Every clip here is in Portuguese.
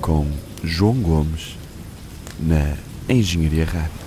Com João Gomes, na Engenharia Rádio.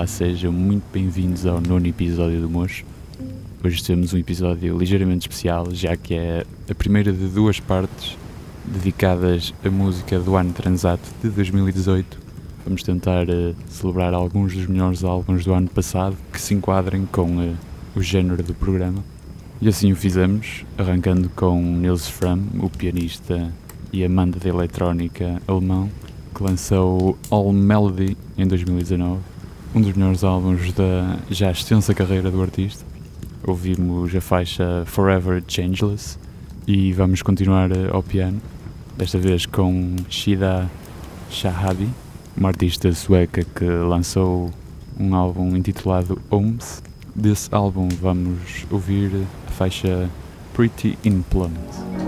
Olá, sejam muito bem-vindos ao nono episódio do Mocho. Hoje temos um episódio ligeiramente especial, já que é a primeira de duas partes dedicadas à música do ano transato de 2018. Vamos tentar uh, celebrar alguns dos melhores álbuns do ano passado que se enquadrem com uh, o género do programa. E assim o fizemos, arrancando com Nils Fram, o pianista e amante da eletrónica alemão, que lançou All Melody em 2019 um dos melhores álbuns da já extensa carreira do artista. Ouvimos a faixa Forever Changeless e vamos continuar eh, ao piano, desta vez com Shida Shahabi, uma artista sueca que lançou um álbum intitulado Homes. Desse álbum vamos ouvir a faixa Pretty in Plums.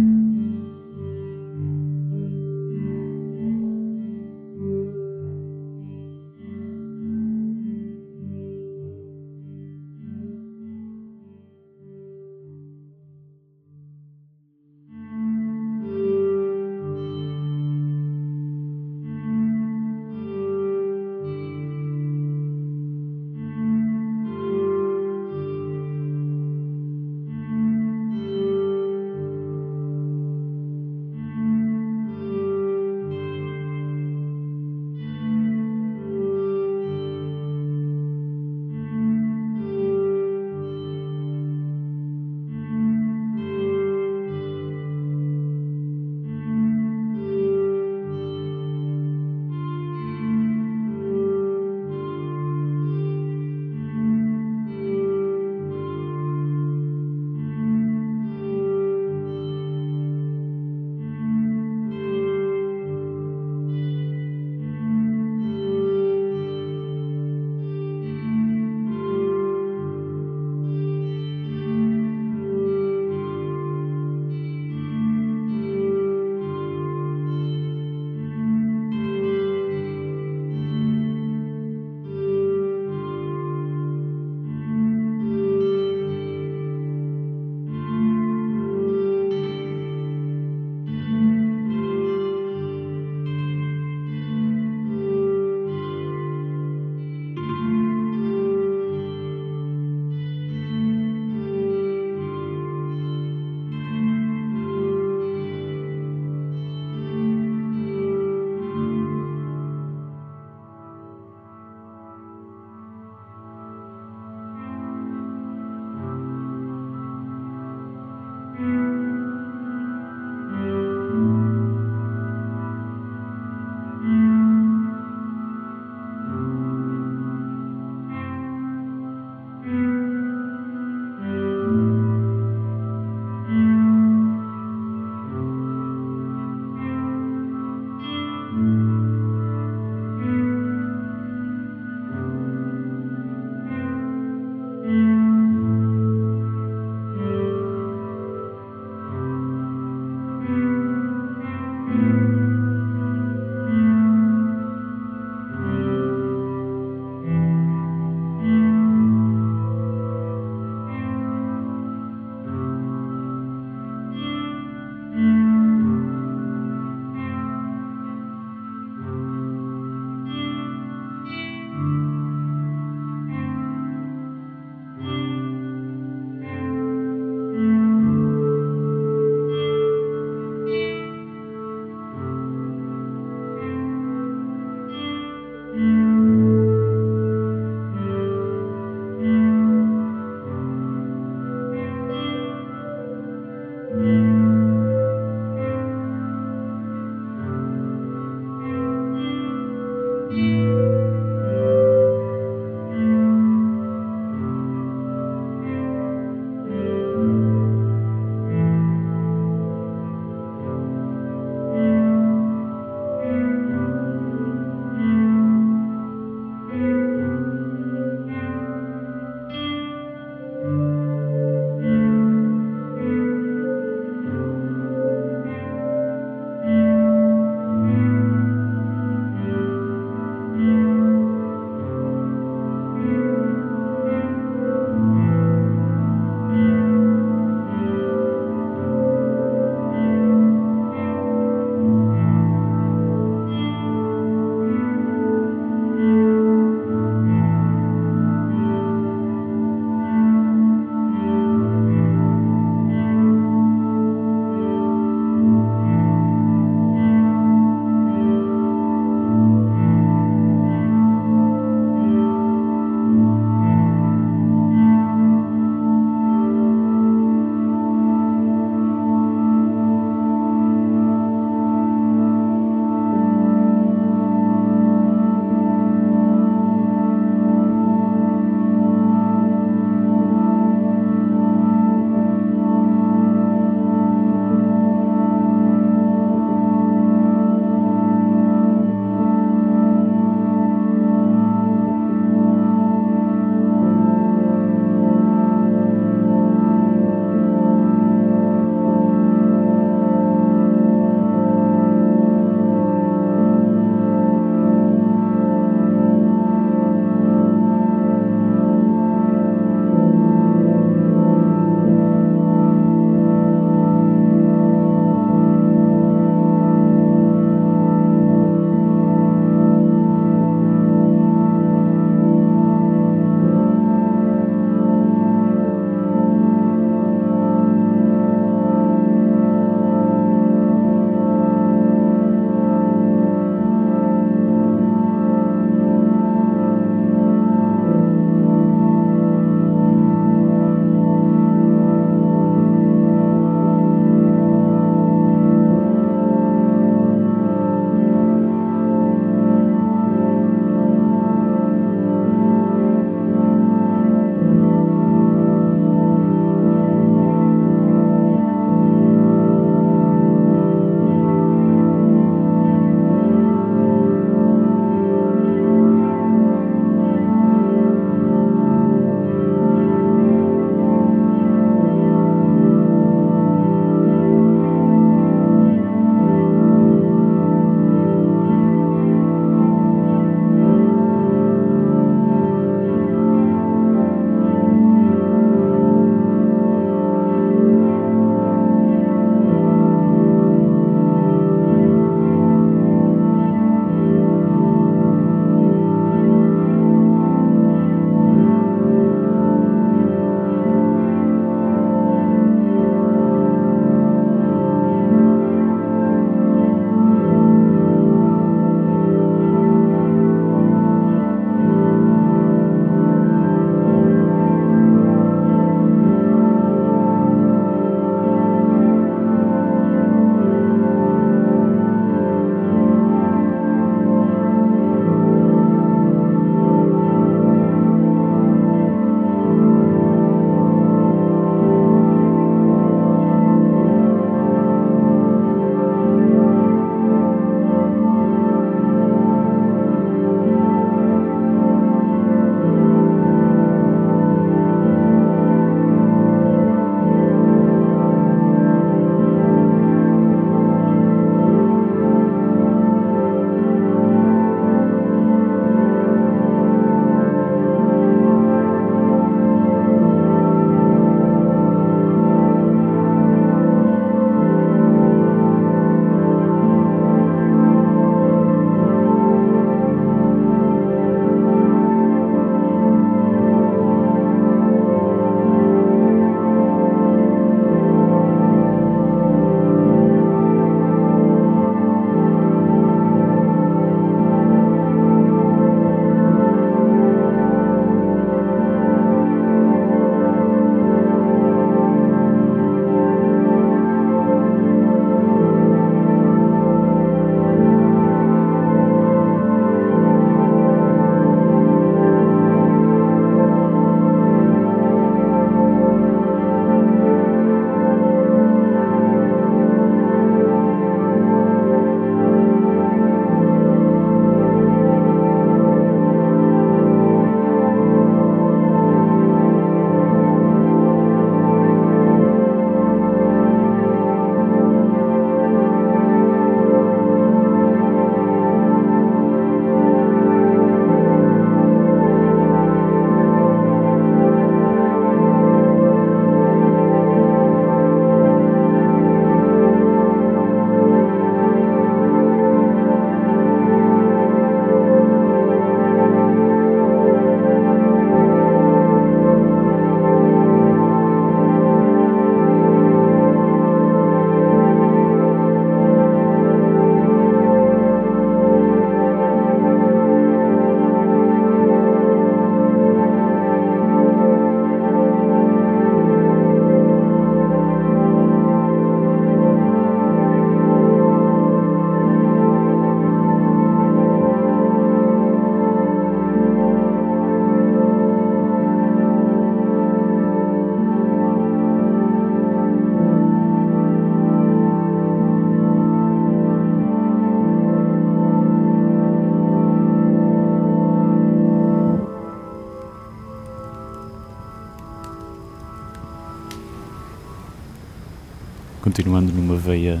Veia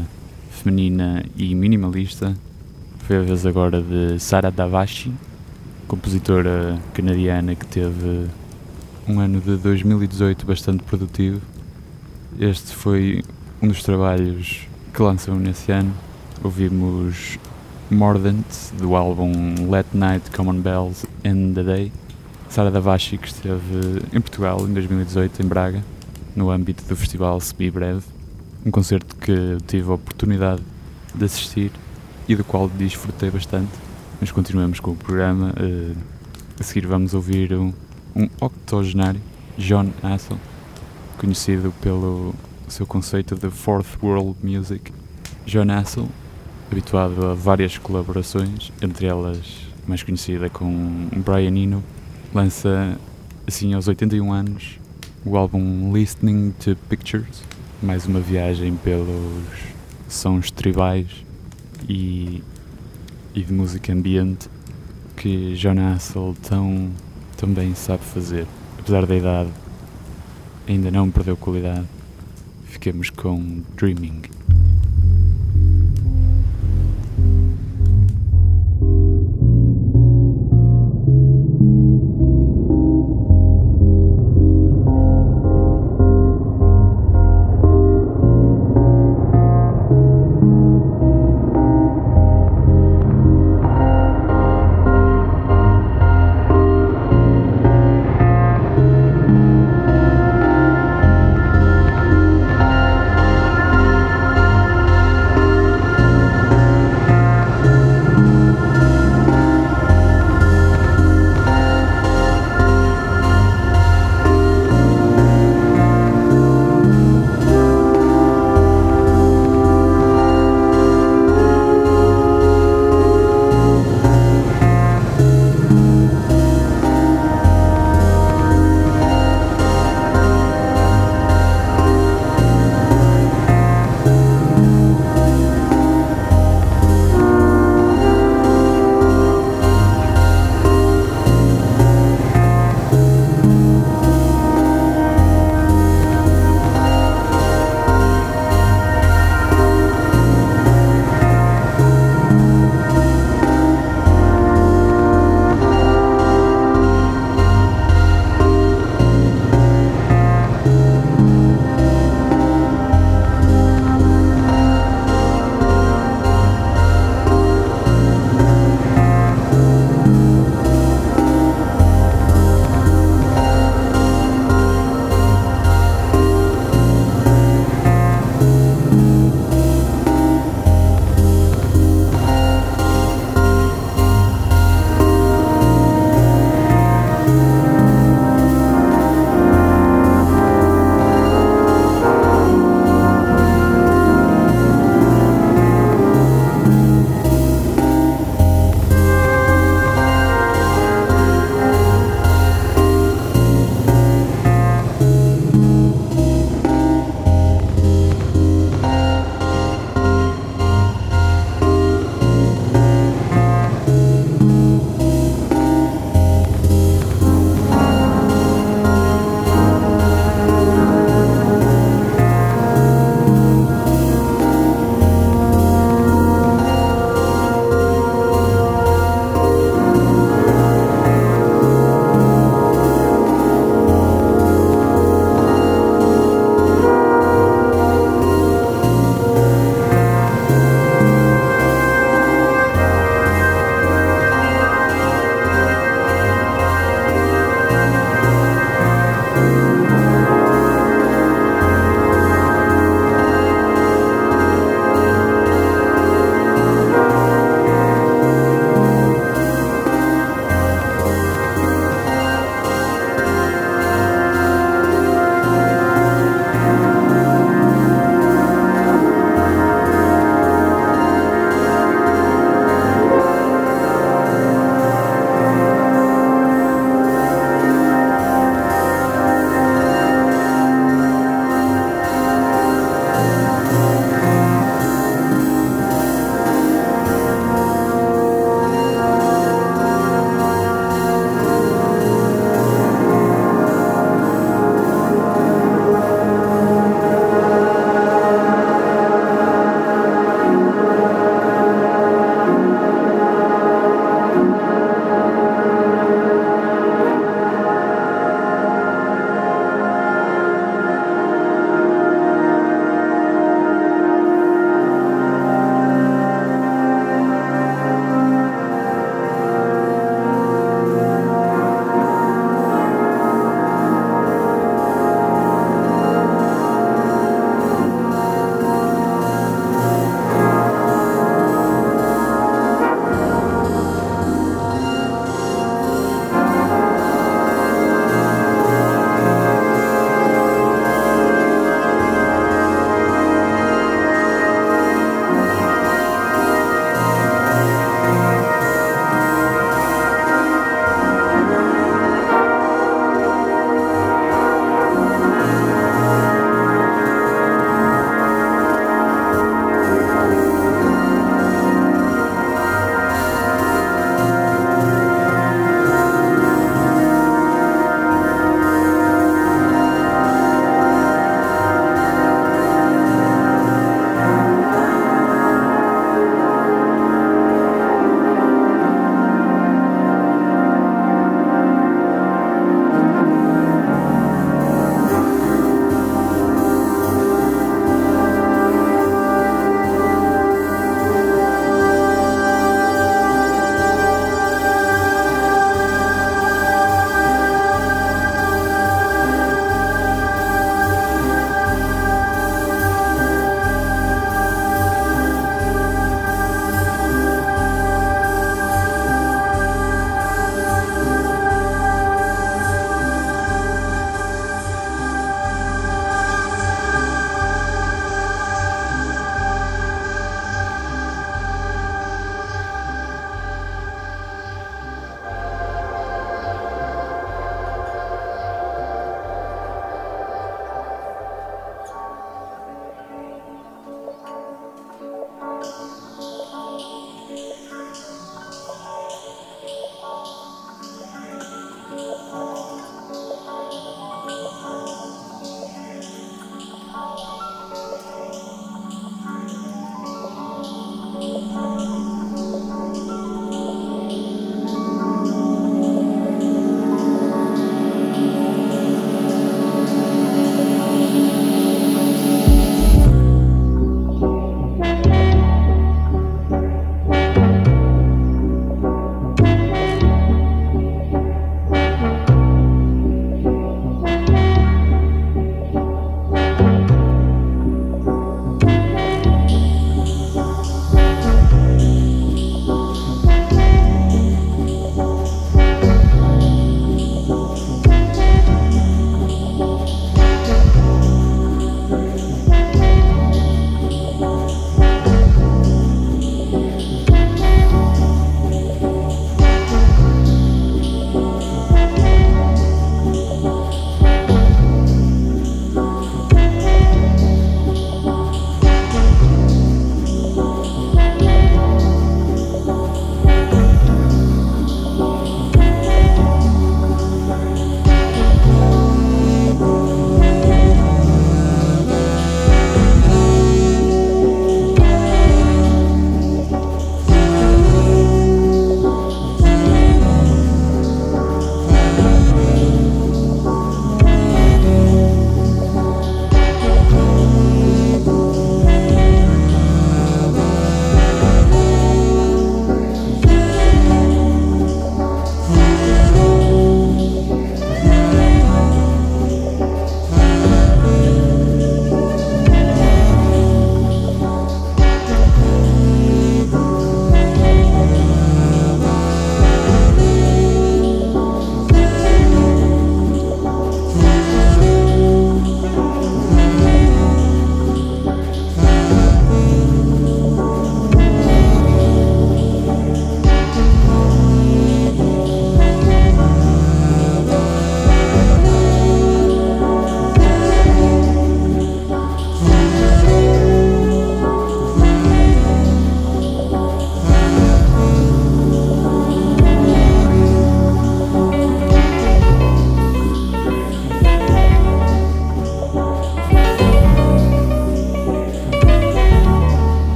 feminina e minimalista, foi a vez agora de Sara Davachi, compositora canadiana que teve um ano de 2018 bastante produtivo. Este foi um dos trabalhos que lançam nesse ano. Ouvimos Mordant, do álbum Let Night Common Bells End the Day. Sara Davachi, que esteve em Portugal em 2018, em Braga, no âmbito do festival Semi Breve. Um concerto que tive a oportunidade de assistir e do qual desfrutei bastante. Mas continuamos com o programa. Uh, a seguir vamos ouvir um, um octogenário, John Hassel, conhecido pelo seu conceito de Fourth World Music. John Hassel, habituado a várias colaborações, entre elas mais conhecida com Brian Eno, lança assim aos 81 anos o álbum Listening to Pictures, mais uma viagem pelos sons tribais e, e de música ambiente que John Hassel tão, tão bem sabe fazer. Apesar da idade, ainda não perdeu qualidade. Fiquemos com Dreaming.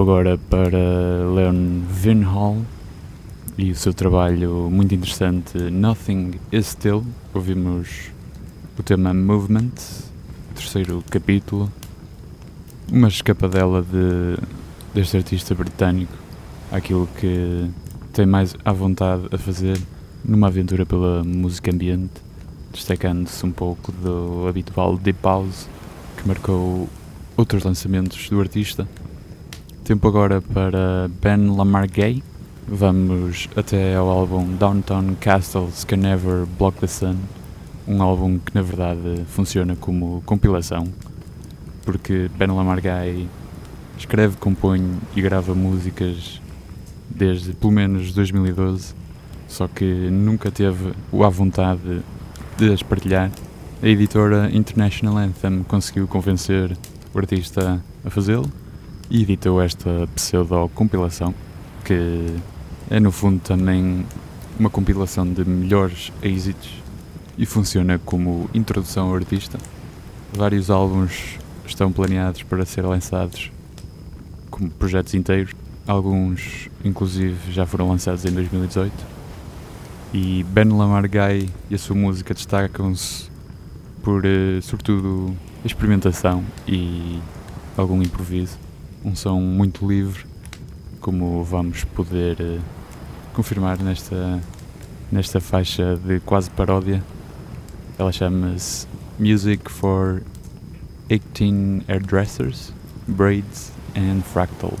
Tempo agora para Leon Vinhall e o seu trabalho muito interessante Nothing Is Still. Ouvimos o tema Movement, terceiro capítulo, uma escapadela de, deste artista britânico, aquilo que tem mais à vontade a fazer numa aventura pela música ambiente, destacando-se um pouco do habitual deep house que marcou outros lançamentos do artista. Tempo agora para Ben Lamar Gay. Vamos até ao álbum Downtown Castles Can Never Block the Sun, um álbum que na verdade funciona como compilação, porque Ben Lamar Gay escreve, compõe e grava músicas desde pelo menos 2012, só que nunca teve a vontade de as partilhar. A editora International Anthem conseguiu convencer o artista a fazê-lo e editou esta pseudo-compilação, que é no fundo também uma compilação de melhores êxitos e funciona como introdução ao artista. Vários álbuns estão planeados para ser lançados como projetos inteiros, alguns inclusive já foram lançados em 2018. E Ben Lamar Guy e a sua música destacam-se por, uh, sobretudo, experimentação e algum improviso um som muito livre, como vamos poder uh, confirmar nesta, nesta faixa de quase paródia. Ela chama-se Music for 18 Hairdressers, Braids and Fractals.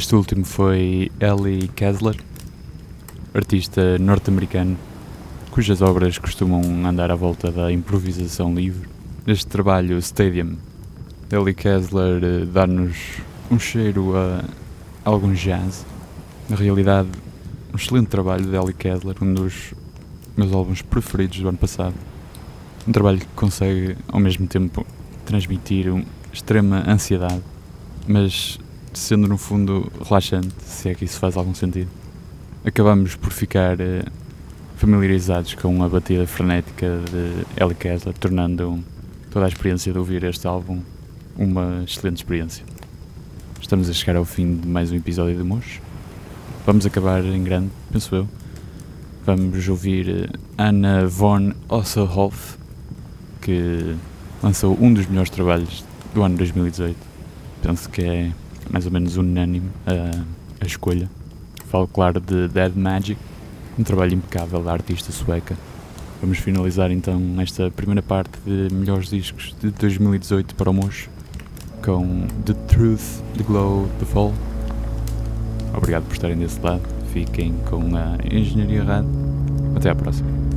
Este último foi Ellie Kessler, artista norte-americano cujas obras costumam andar à volta da improvisação livre. Neste trabalho, Stadium, Ellie Kessler eh, dá-nos um cheiro a algum jazz. Na realidade, um excelente trabalho de Ellie Kessler, um dos meus álbuns preferidos do ano passado. Um trabalho que consegue, ao mesmo tempo, transmitir uma extrema ansiedade, mas sendo no fundo relaxante, se é que isso faz algum sentido. Acabamos por ficar eh, familiarizados com a batida frenética de Ellie Kessler, tornando toda a experiência de ouvir este álbum uma excelente experiência. Estamos a chegar ao fim de mais um episódio de Mosh. Vamos acabar em grande, penso eu. Vamos ouvir eh, Anna von Osselhoff, que lançou um dos melhores trabalhos do ano 2018. Penso que é mais ou menos unânime a, a escolha. Falo, claro, de Dead Magic, um trabalho impecável da artista sueca. Vamos finalizar então esta primeira parte de melhores discos de 2018 para o Mocho com The Truth, The Glow, The Fall. Obrigado por estarem desse lado. Fiquem com a Engenharia Rádio. Até à próxima.